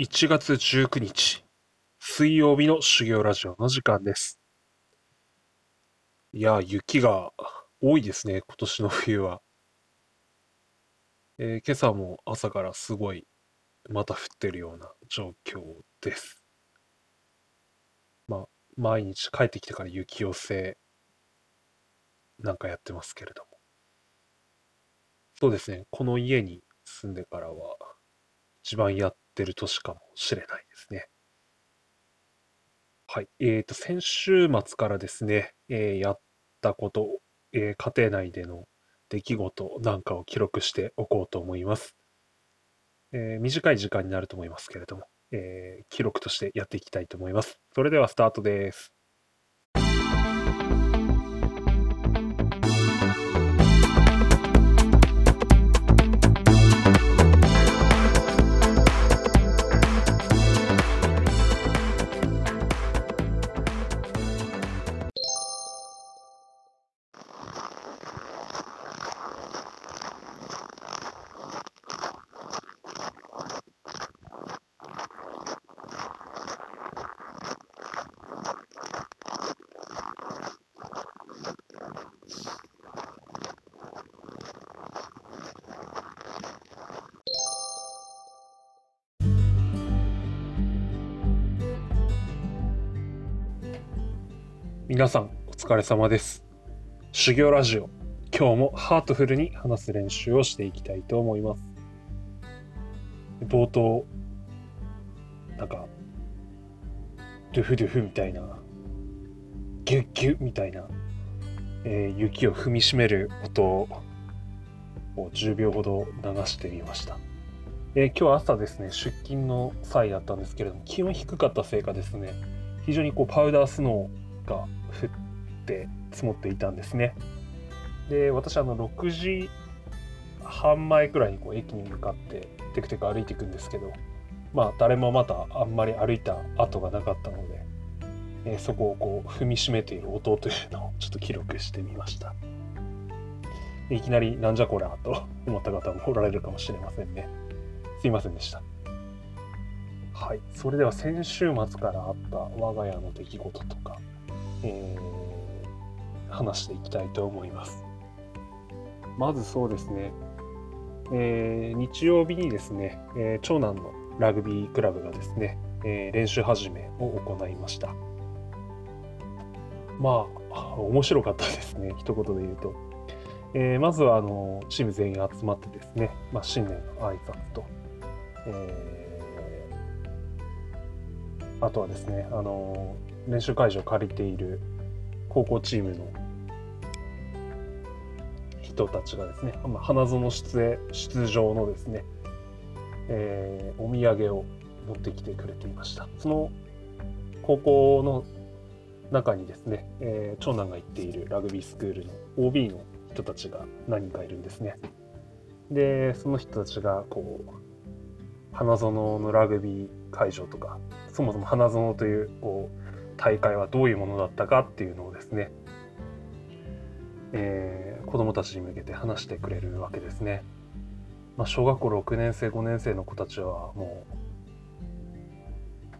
1月19日、水曜日の修行ラジオの時間です。いや、雪が多いですね、今年の冬は。えー今朝も朝からすごい、また降ってるような状況です。まあ、毎日帰ってきてから雪寄せ、なんかやってますけれども。そうですね、この家に住んでからは、一番やってる年かもしれないですね。はい。えーと、先週末からですね、えーやったこと、えー家庭内での出来事なんかを記録しておこうと思います。えー短い時間になると思いますけれども、えー記録としてやっていきたいと思います。それではスタートです。皆さん、お疲れ様です。修行ラジオ、今日もハートフルに話す練習をしていきたいと思います。冒頭、なんか、ドゥフドゥフみたいな、ギュッギュッみたいな、えー雪を踏みしめる音を10秒ほど流してみました。えー今日朝ですね、出勤の際だったんですけれども、気温低かったせいかですね、非常にこうパウダースノーが降って積もっていたんですね。で、私あの6時半前くらいにこう駅に向かってテクテク歩いていくんですけど、まあ誰もまたあんまり歩いた跡がなかったので、えーそこをこう踏みしめている音というのをちょっと記録してみました。いきなりなんじゃこりゃと思った方もおられるかもしれませんね。すいませんでした。はい、それでは先週末からあった我が家の出来事とか、えー話していきたいと思います。まずそうですね、えー日曜日にですね、えー長男のラグビークラブがですね、えー練習始めを行いました。まあ、面白かったですね、一言で言うと。えまずはあのチーム全員集まってですね、まあ、新年の挨拶と、えーあとはですね、あの練習会場を借りている高校チームの人たちがですね、まあ花園出出場のですね、えーお土産を持ってきてくれていました。その高校の中にですね、えー長男が行っているラグビースクールの OB の人たちが何人かいるんですね。で、その人たちがこう花園のラグビー会場とかそもそも花園というこう大会はどういうものだったかっていうのをですね、えー子どもたちに向けて話してくれるわけですね。まあ、小学校6年生5年生の子たちはもう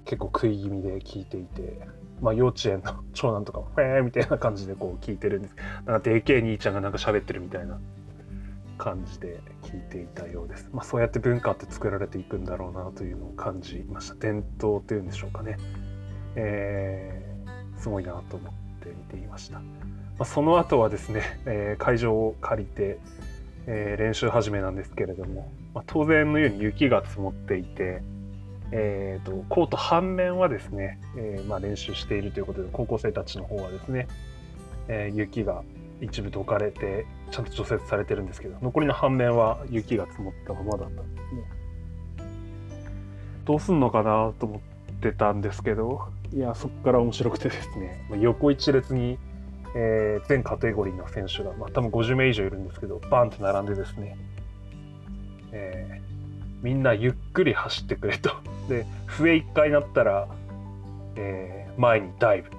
結構食い気味で聞いていて、まあ、幼稚園の長男とかも「フェー」みたいな感じでこう聞いてるんですなんかでけえ兄ちゃんがなんか喋ってるみたいな感じで聞いていたようです。まあ、そうやって文化って作られていくんだろうなというのを感じました。伝統というんでしょうかね。えーすごいなと思って見ていました。まあ、その後はですね、えー会場を借りて、えー練習始めなんですけれども、まあ、当然のように雪が積もっていて、えー、とコート半面はですね、えーまあ、練習しているということで高校生たちの方はですね、えー雪が一部解かれてちゃんと除雪されてるんですけど残りの半面は雪が積もったままだったんですねどうすんのかなと思ってたんですけどいやそこから面白くてですね。ま 横一列に、えー全カテゴリーの選手が、まあ、多分50名以上いるんですけどバンと並んでですね、えーみんなゆっくり走ってくれと。で笛1回鳴ったら、えー前にダイブ。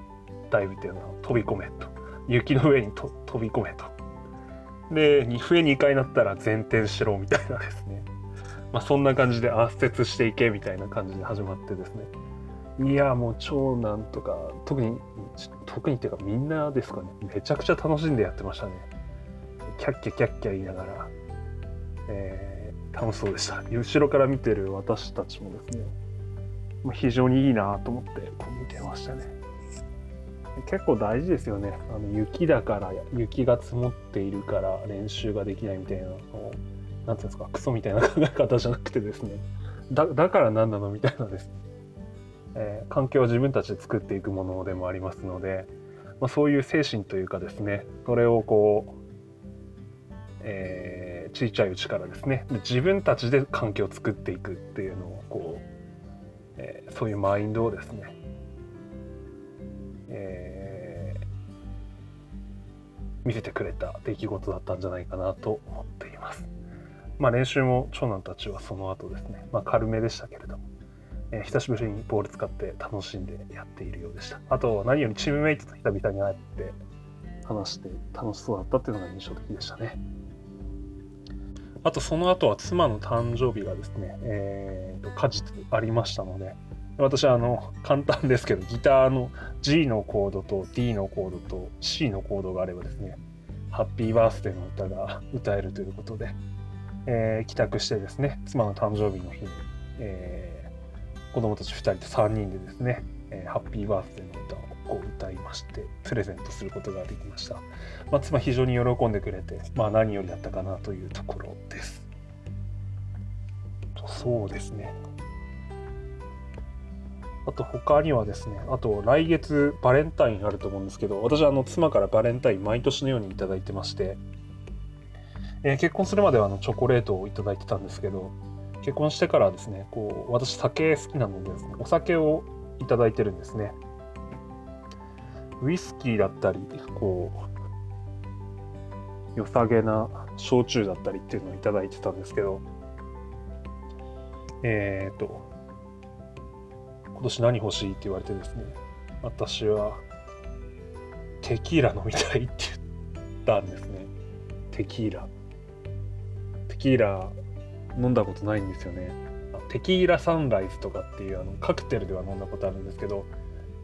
ダイブっていうのは飛び込めと。雪の上にと飛び込めと。で笛2回鳴ったら前転しろみたいなですね。まあ、そんな感じで圧接していけみたいな感じで始まってですね。いやもう長男とか特に特にっていうかみんなですかね。めちゃくちゃ楽しんでやってましたね。キャッキャキャッキャ言いながら、えー、楽しそうでした。後ろから見てる私たちもですね。非常にいいなと思ってこう見てましたね。結構大事ですよね。あの雪だから雪が積もっているから練習ができないみたいな。の何ていうんですかクソみたいな考え方じゃなくてですね。だだから何なのみたいなですね、えー、環境は自分たちで作っていくものでもありますので、まあ、そういう精神というかですねそれをこう、えー、小さいうちからですね自分たちで環境を作っていくっていうのをこう、えー、そういうマインドをですねえー、見せてくれた出来事だったんじゃないかなと思っています。まあ、練習も長男たちはその後ですね、まあ、軽めでしたけれども、えー、久しぶりにボール使って楽しんでやっているようでした。あと、何よりチームメイトと久々に会って話して楽しそうだったっていうのが印象的でしたね。あと、その後は妻の誕生日がですね、えー、と果実ありましたので、私はあの簡単ですけどギターの G のコードと D のコードと C のコードがあればですねハッピーバースデーの歌が歌えるということで、えー、帰宅してですね妻の誕生日の日に、えー、子供たち2人と3人でですね、えー、ハッピーバースデーの歌をこう歌いましてプレゼントすることができました、まあ、妻非常に喜んでくれて、まあ、何よりだったかなというところです。そうですね。あと他にはですね、あと来月バレンタインあると思うんですけど、私はあの妻からバレンタイン毎年のように頂いてまして、えー、結婚するまではあのチョコレートを頂いてたんですけど、結婚してからですね、こう私酒好きなのでですね、お酒を頂いてるんですね。ウイスキーだったり、こう、良さげな焼酎だったりっていうのを頂いてたんですけど、えっ、ー、と、今年何欲しいって言われてですね、私はテキーラ飲みたいって言ったんですね。テキーラ。テキーラ飲んだことないんですよね。テキーラサンライズとかっていうあのカクテルでは飲んだことあるんですけど、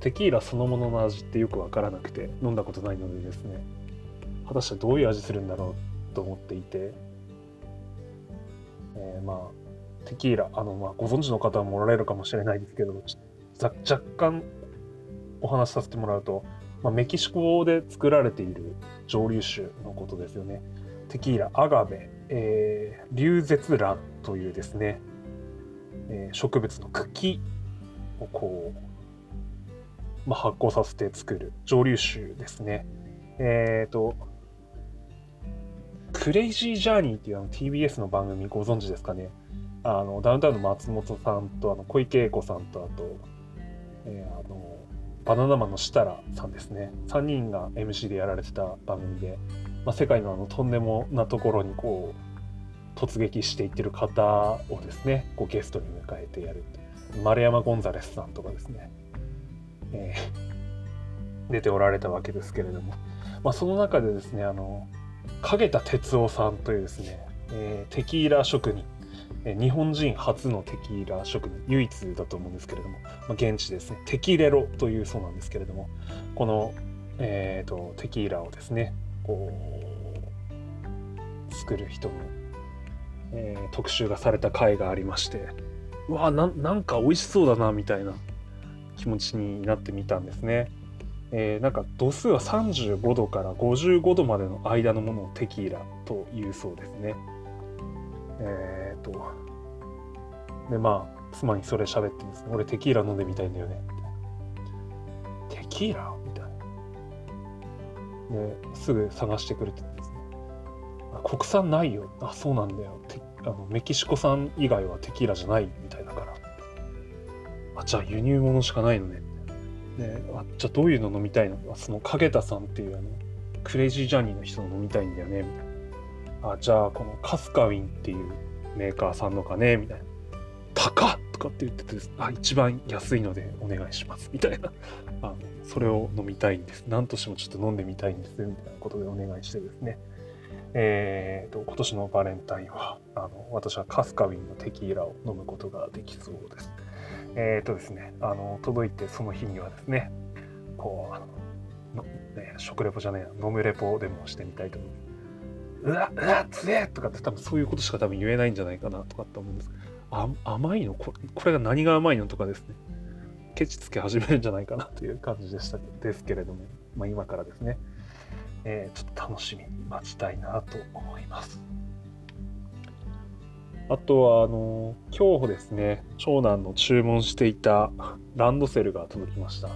テキーラそのものの味ってよくわからなくて飲んだことないのでですね、果たしてどういう味するんだろうと思っていて、えー、まあテキーラ、あの、まあ、ご存知の方もおられるかもしれないですけど、若干お話しさせてもらうと、まあ、メキシコで作られている蒸留酒のことですよね。テキーラ、アガベ、えー、流絶蘭というですね、えー、植物の茎をこう、まあ、発酵させて作る蒸留酒ですね。えっ、ー、と、クレイジージャーニーっていうあの TBS の番組ご存知ですかね。あのダウンタウンの松本さんとあの小池栄子さんとあと、えー、あのバナナマンの設楽さんですね3人が MC でやられてた番組で、まあ、世界のあのとんでもなところにこう突撃していってる方をですねこうゲストに迎えてやる丸山ゴンザレスさんとかですね、えー、出ておられたわけですけれども、まあ、その中でですねあの影田哲夫さんというですね、えー、テキーラ職人。日本人初のテキーラ職人。唯一だと思うんですけれども、まあ、現地ですね。テキレロというそうなんですけれども。この、えーと、テキーラをですねこう作る人の、えー、特集がされた回がありましてうわななんか美味しそうだなみたいな気持ちになってみたんですね。えー、なんか度数は35度から55度までの間のものをテキーラというそうですね。えっ、と、で、まあ、妻にそれ喋ってですね、俺テキーラ飲んでみたいんだよね。テキーラ。で、すぐ探してくれてですね。国産ないよ。あ、そうなんだよ。あのメキシコ産以外はテキーラじゃないみたいだから。あ、じゃあ輸入物しかないのね。で、あ、じゃあどういうの飲みたいの？その影田さんっていうあの、クレイジージャーニーの人の飲みたいんだよね、みたいな。あじゃあこのカスカウィンっていうメーカーさんのかね？みたいな高っ！とかって言っててあ一番安いのでお願いしますみたいな。あのそれを飲みたいんです。何としてもちょっと飲んでみたいんですみたいなことでお願いしてですね、えーと、今年のバレンタインはあの私はカスカウィンのテキーラを飲むことができそうです。えっ、ー、とですねあの届いてその日にはですねこうの、ね、食レポじゃねえや飲むレポでもしてみたいと思います。うわうわつえとかって多分そういうことしか多分言えないんじゃないかなとかって思うんです。けどあ甘いの？これが何が甘いのとかですね。ケチつけ始めるんじゃないかなという感じでしたですけれども、まあ、今からですね。えー、ちょっと楽しみに待ちたいなと思います。あとは、あの、今日ですね、長男の注文していたランドセルが届きました。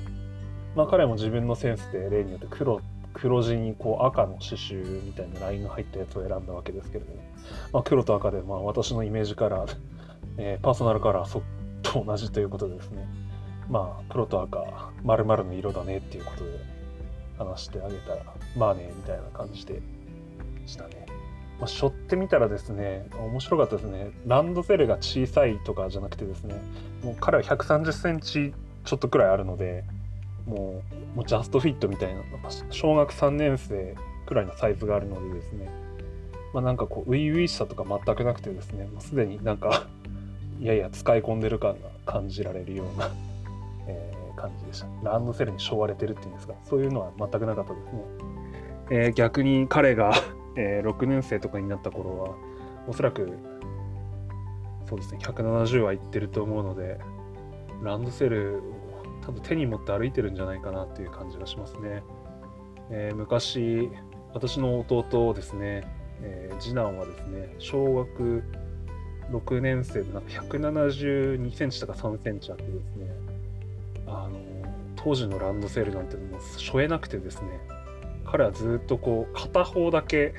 まあ彼も自分のセンスで例によって黒、黒地にこう赤の刺繍みたいなラインが入ったやつを選んだわけですけれども、まあ、黒と赤でまあ私のイメージカラー、えー、パーソナルカラーそっと同じということでですね、まあ黒と赤、丸々の色だねっていうことで、話してあげたら、まあね、みたいな感じでしたね。まあ、背負ってみたらですね、面白かったですね。ランドセルが小さいとかじゃなくてですね、もう彼は130センチちょっとくらいあるので、もうもうジャストフィットみたいな、小学3年生くらいのサイズがあるのでですね、まあ、なんかこう、初々しさとか全くなくてですね、もうすでになんかやいや使い込んでる感が感じられるような えー感じでした。ランドセルに背負われてるっていうんですか、そういうのは全くなかったですね。えー、逆に彼が えー、6年生とかになった頃は、おそらく、そうですね、170はいってると思うので、ランドセルを多分手に持って歩いてるんじゃないかなっていう感じがしますね。えー、昔、私の弟ですね、えー、次男はですね、小学6年生でなんか172センチとか3センチあってですね、あの当時のランドセルなんてもう背負えなくてですね。彼はずっとこう片方だけ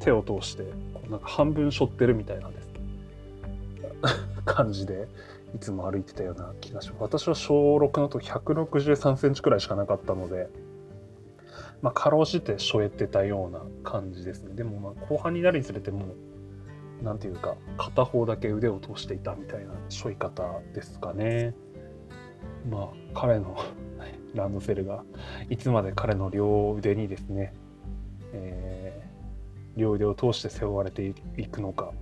手を通してこうなんか半分背負ってるみたいなです。感じでいつも歩いてたような気がします。私は小6の時163センチくらいしかなかったのでまあかろうじて背負えてたような感じですね。でもまあ後半になるにつれてもうなんていうか片方だけ腕を通していたみたいな背負い方ですかね。まあ彼のランドセルがいつまで彼の両腕にですね、えー、両腕を通して背負われていくのか、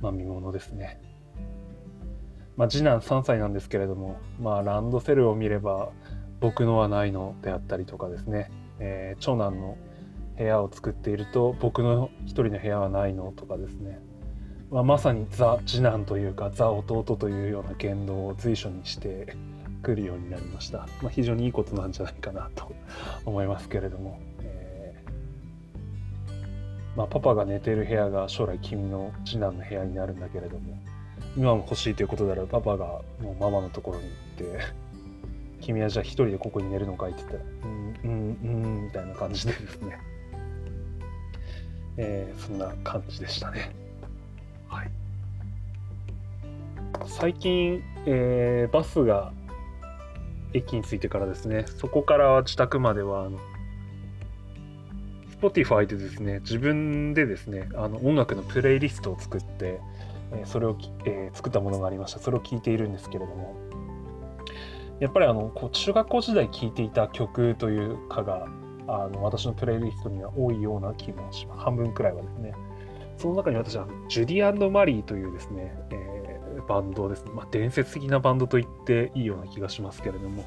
まあ、見ものですね。まあ、次男3歳なんですけれども、まあ、ランドセルを見れば僕のはないのであったりとかですね、えー、長男の部屋を作っていると僕の一人の部屋はないのとかですね、まあ、まさにザ次男というかザ弟というような言動を随所にしてくるようになりました。まあ、非常にいいことなんじゃないかなと思いますけれども、えー、まあ、パパが寝てる部屋が将来君の次男の部屋になるんだけれども今も欲しいということであればパパがもうママのところに行って君はじゃあ一人でここに寝るのかい？って言ったらうんうんうんみたいな感じでですね、えー、そんな感じでしたね。はい、最近、えー、バスが駅に着いてからですね、そこから自宅までは、あの、Spotify でですね、自分でですね、あの音楽のプレイリストを作って、えそれを、えー、作ったものがありました。それを聴いているんですけれども、やっぱりあのこう中学校時代聴いていた曲というかがあの私のプレイリストには多いような気もします。半分くらいはですね。その中に私はジュディマリーというですね、えーバンドですね、まあ、伝説的なバンドと言っていいような気がしますけれども、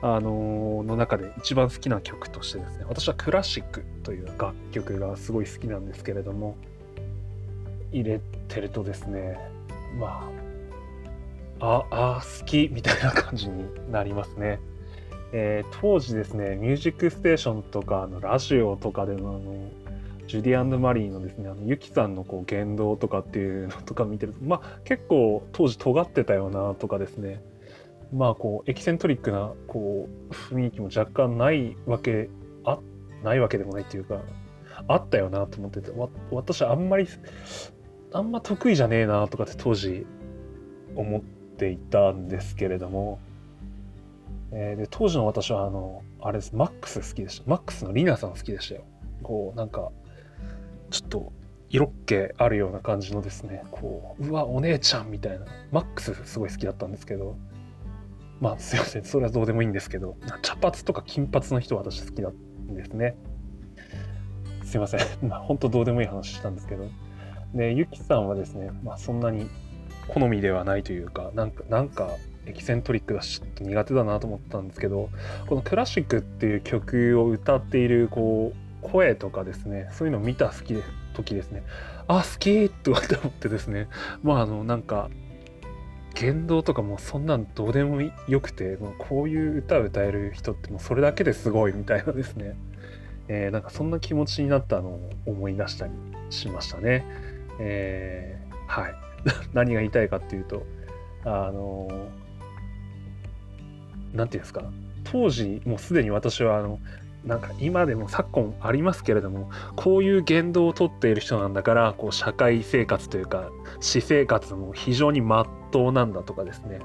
あのー、の中で一番好きな曲としてですね、私はクラシックという楽曲がすごい好きなんですけれども、入れてるとですね、まあ、あ、あ、好きみたいな感じになりますね。えー、当時ですね、ミュージックステーションとか、のラジオとかでのあのジュディマリーのですね、あのユキさんのこう言動とかっていうのとか見てると、まあ結構当時尖ってたよなとかですね、まあこうエキセントリックなこう雰囲気も若干ないわけ、あ、ないわけでもないっていうか、あったよなと思ってて、わ私あんまり、あんま得意じゃねえなとかって当時思っていたんですけれども、えー、で当時の私はあの、あれです、マックス好きでした。マックスのリナさん好きでしたよ。こう、なんか、ちょっと色気あるような感じのですねこううわお姉ちゃんみたいな。マックスすごい好きだったんですけど。まあすいません。それはどうでもいいんですけど。茶髪とか金髪の人私好きなんですね。すいません。まあ、本当どうでもいい話したんですけど。で、ゆきさんはですね、まあ、そんなに好みではないというか、なんか、なんか、エキセントリックだし、ちょっと苦手だなと思ったんですけど、このクラシックっていう曲を歌っている、こう、声とかですね、そういうのを見た好きで時ですね、あ、好きとかって思ってですね、まあ、あの、なんか、言動とかもそんなんどうでもよくて、もうこういう歌を歌える人ってもうそれだけですごいみたいなですね、えー、なんかそんな気持ちになったのを思い出したりしましたね。えー、はい。何が言いたいかっていうと、あの何て言うんですか、当時もうすでに私はあのなんか今でも昨今ありますけれどもこういう言動をとっている人なんだからこう社会生活というか私生活も非常にまっとうなんだとかですね、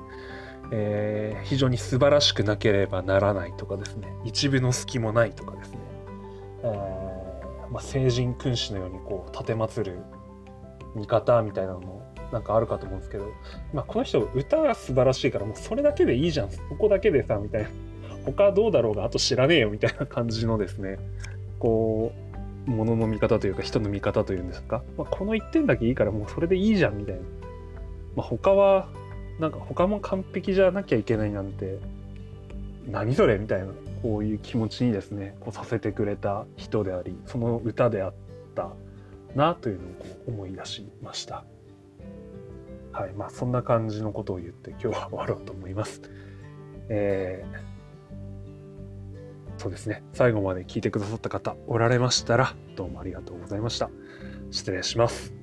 えー、非常に素晴らしくなければならないとかですね。一部の隙もないとかですね、えー、まあ、聖人君子のようにこう奉る見方みたいなのもなんかあるかと思うんですけど、まあ、この人歌が素晴らしいからもうそれだけでいいじゃん。そこだけでさみたいな。他どうだろうがあと知らねえよみたいな感じのですね。こうものの見方というか人の見方というんですか、まあ、この1点だけいいからもうそれでいいじゃんみたいな、まあ、他はなんか他も完璧じゃなきゃいけないなんて。何それみたいな。こういう気持ちにですねこうさせてくれた人でありその歌であったなというのをこう思い出しました。はいまあそんな感じのことを言って今日は終わろうと思います。えーそうですね。最後まで聞いてくださった方おられましたら、どうもありがとうございました。失礼します。